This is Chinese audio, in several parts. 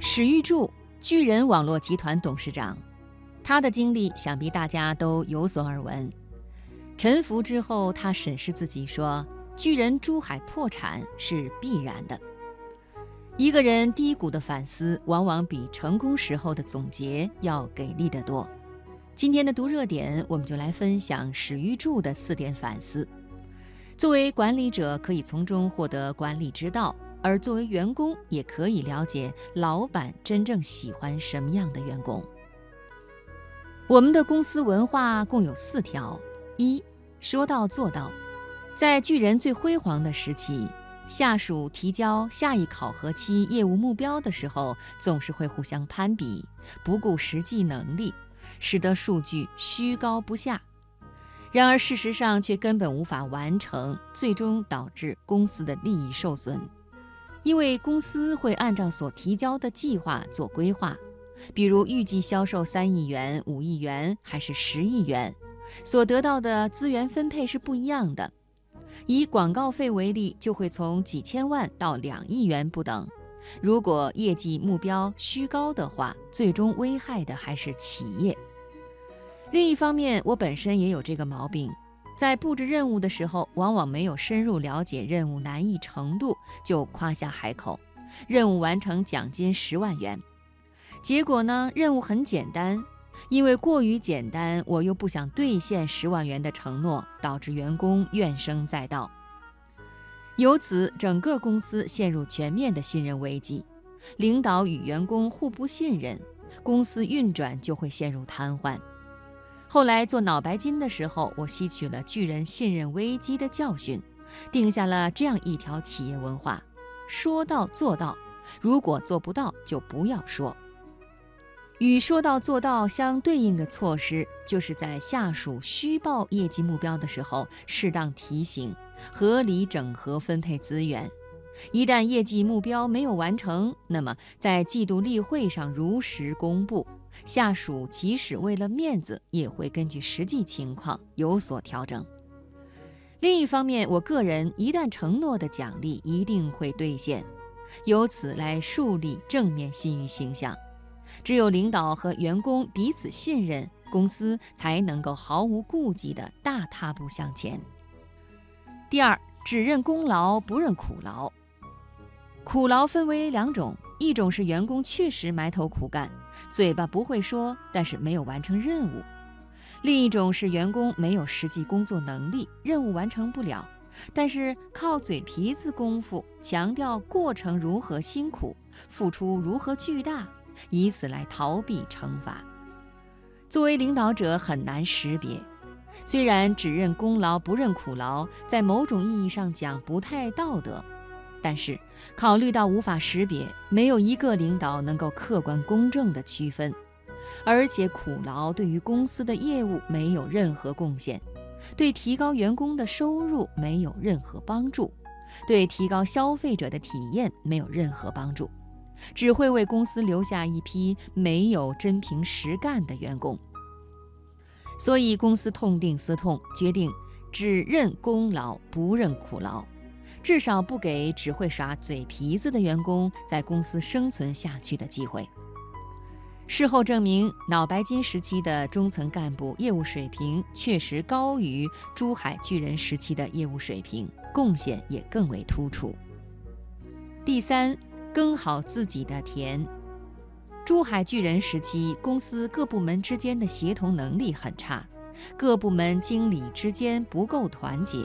史玉柱，巨人网络集团董事长，他的经历想必大家都有所耳闻。沉浮之后，他审视自己说：“巨人珠海破产是必然的。”一个人低谷的反思，往往比成功时候的总结要给力得多。今天的读热点，我们就来分享史玉柱的四点反思。作为管理者，可以从中获得管理之道；而作为员工，也可以了解老板真正喜欢什么样的员工。我们的公司文化共有四条：一、说到做到。在巨人最辉煌的时期，下属提交下一考核期业务目标的时候，总是会互相攀比，不顾实际能力。使得数据虚高不下，然而事实上却根本无法完成，最终导致公司的利益受损。因为公司会按照所提交的计划做规划，比如预计销售三亿元、五亿元还是十亿元，所得到的资源分配是不一样的。以广告费为例，就会从几千万到两亿元不等。如果业绩目标虚高的话，最终危害的还是企业。另一方面，我本身也有这个毛病，在布置任务的时候，往往没有深入了解任务难易程度，就夸下海口，任务完成奖金十万元。结果呢，任务很简单，因为过于简单，我又不想兑现十万元的承诺，导致员工怨声载道。由此，整个公司陷入全面的信任危机，领导与员工互不信任，公司运转就会陷入瘫痪。后来做脑白金的时候，我吸取了巨人信任危机的教训，定下了这样一条企业文化：说到做到，如果做不到，就不要说。与说到做到相对应的措施，就是在下属虚报业绩目标的时候，适当提醒。合理整合分配资源，一旦业绩目标没有完成，那么在季度例会上如实公布，下属即使为了面子，也会根据实际情况有所调整。另一方面，我个人一旦承诺的奖励一定会兑现，由此来树立正面信誉形象。只有领导和员工彼此信任，公司才能够毫无顾忌地大踏步向前。第二，只认功劳不认苦劳。苦劳分为两种，一种是员工确实埋头苦干，嘴巴不会说，但是没有完成任务；另一种是员工没有实际工作能力，任务完成不了，但是靠嘴皮子功夫强调过程如何辛苦，付出如何巨大，以此来逃避惩罚。作为领导者很难识别。虽然只认功劳不认苦劳，在某种意义上讲不太道德，但是考虑到无法识别，没有一个领导能够客观公正地区分，而且苦劳对于公司的业务没有任何贡献，对提高员工的收入没有任何帮助，对提高消费者的体验没有任何帮助，只会为公司留下一批没有真凭实干的员工。所以，公司痛定思痛，决定只认功劳不认苦劳，至少不给只会耍嘴皮子的员工在公司生存下去的机会。事后证明，脑白金时期的中层干部业务水平确实高于珠海巨人时期的业务水平，贡献也更为突出。第三，耕好自己的田。珠海巨人时期，公司各部门之间的协同能力很差，各部门经理之间不够团结，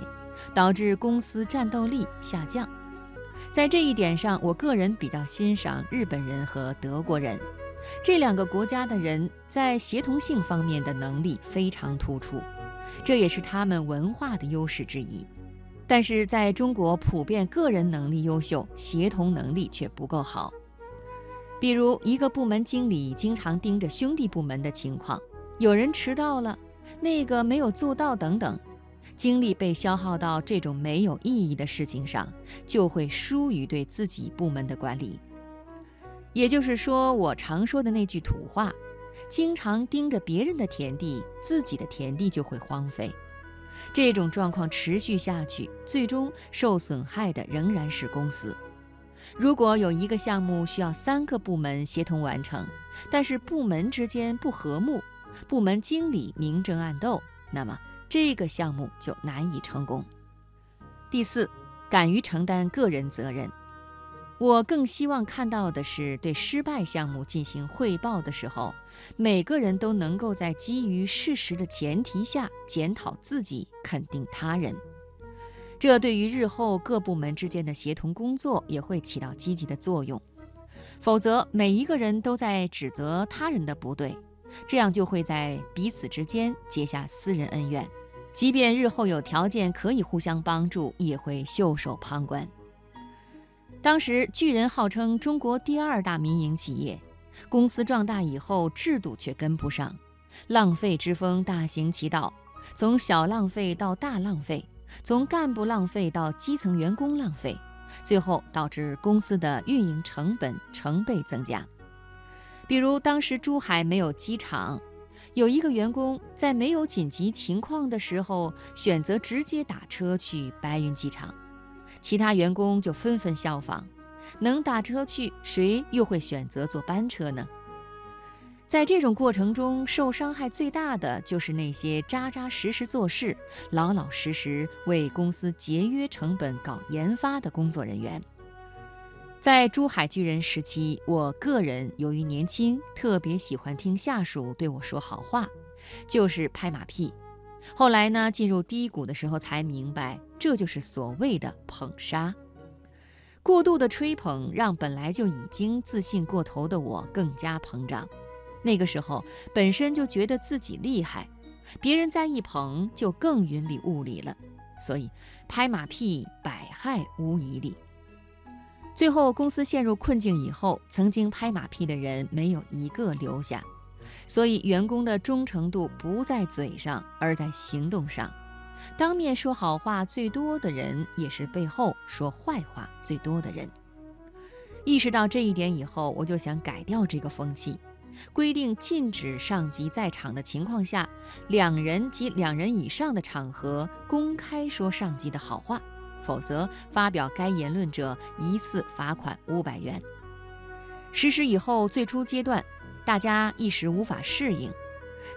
导致公司战斗力下降。在这一点上，我个人比较欣赏日本人和德国人，这两个国家的人在协同性方面的能力非常突出，这也是他们文化的优势之一。但是在中国，普遍个人能力优秀，协同能力却不够好。比如，一个部门经理经常盯着兄弟部门的情况，有人迟到了，那个没有做到等等，精力被消耗到这种没有意义的事情上，就会疏于对自己部门的管理。也就是说，我常说的那句土话：经常盯着别人的田地，自己的田地就会荒废。这种状况持续下去，最终受损害的仍然是公司。如果有一个项目需要三个部门协同完成，但是部门之间不和睦，部门经理明争暗斗，那么这个项目就难以成功。第四，敢于承担个人责任。我更希望看到的是，对失败项目进行汇报的时候，每个人都能够在基于事实的前提下检讨自己，肯定他人。这对于日后各部门之间的协同工作也会起到积极的作用。否则，每一个人都在指责他人的不对，这样就会在彼此之间结下私人恩怨。即便日后有条件可以互相帮助，也会袖手旁观。当时巨人号称中国第二大民营企业，公司壮大以后，制度却跟不上，浪费之风大行其道，从小浪费到大浪费，从干部浪费到基层员工浪费，最后导致公司的运营成本成倍增加。比如当时珠海没有机场，有一个员工在没有紧急情况的时候，选择直接打车去白云机场。其他员工就纷纷效仿，能打车去，谁又会选择坐班车呢？在这种过程中，受伤害最大的就是那些扎扎实实做事、老老实实为公司节约成本搞研发的工作人员。在珠海巨人时期，我个人由于年轻，特别喜欢听下属对我说好话，就是拍马屁。后来呢，进入低谷的时候才明白，这就是所谓的捧杀。过度的吹捧让本来就已经自信过头的我更加膨胀。那个时候本身就觉得自己厉害，别人再一捧就更云里雾里了。所以拍马屁百害无一利。最后公司陷入困境以后，曾经拍马屁的人没有一个留下。所以，员工的忠诚度不在嘴上，而在行动上。当面说好话最多的人，也是背后说坏话最多的人。意识到这一点以后，我就想改掉这个风气，规定禁止上级在场的情况下，两人及两人以上的场合公开说上级的好话，否则发表该言论者一次罚款五百元。实施以后，最初阶段。大家一时无法适应，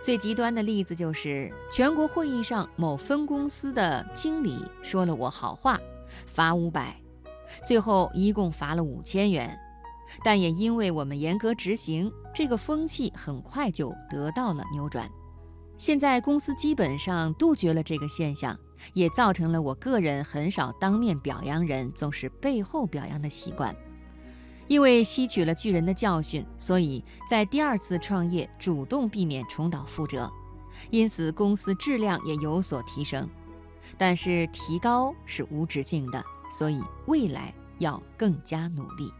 最极端的例子就是全国会议上某分公司的经理说了我好话，罚五百，最后一共罚了五千元。但也因为我们严格执行，这个风气很快就得到了扭转。现在公司基本上杜绝了这个现象，也造成了我个人很少当面表扬人，总是背后表扬的习惯。因为吸取了巨人的教训，所以在第二次创业主动避免重蹈覆辙，因此公司质量也有所提升。但是提高是无止境的，所以未来要更加努力。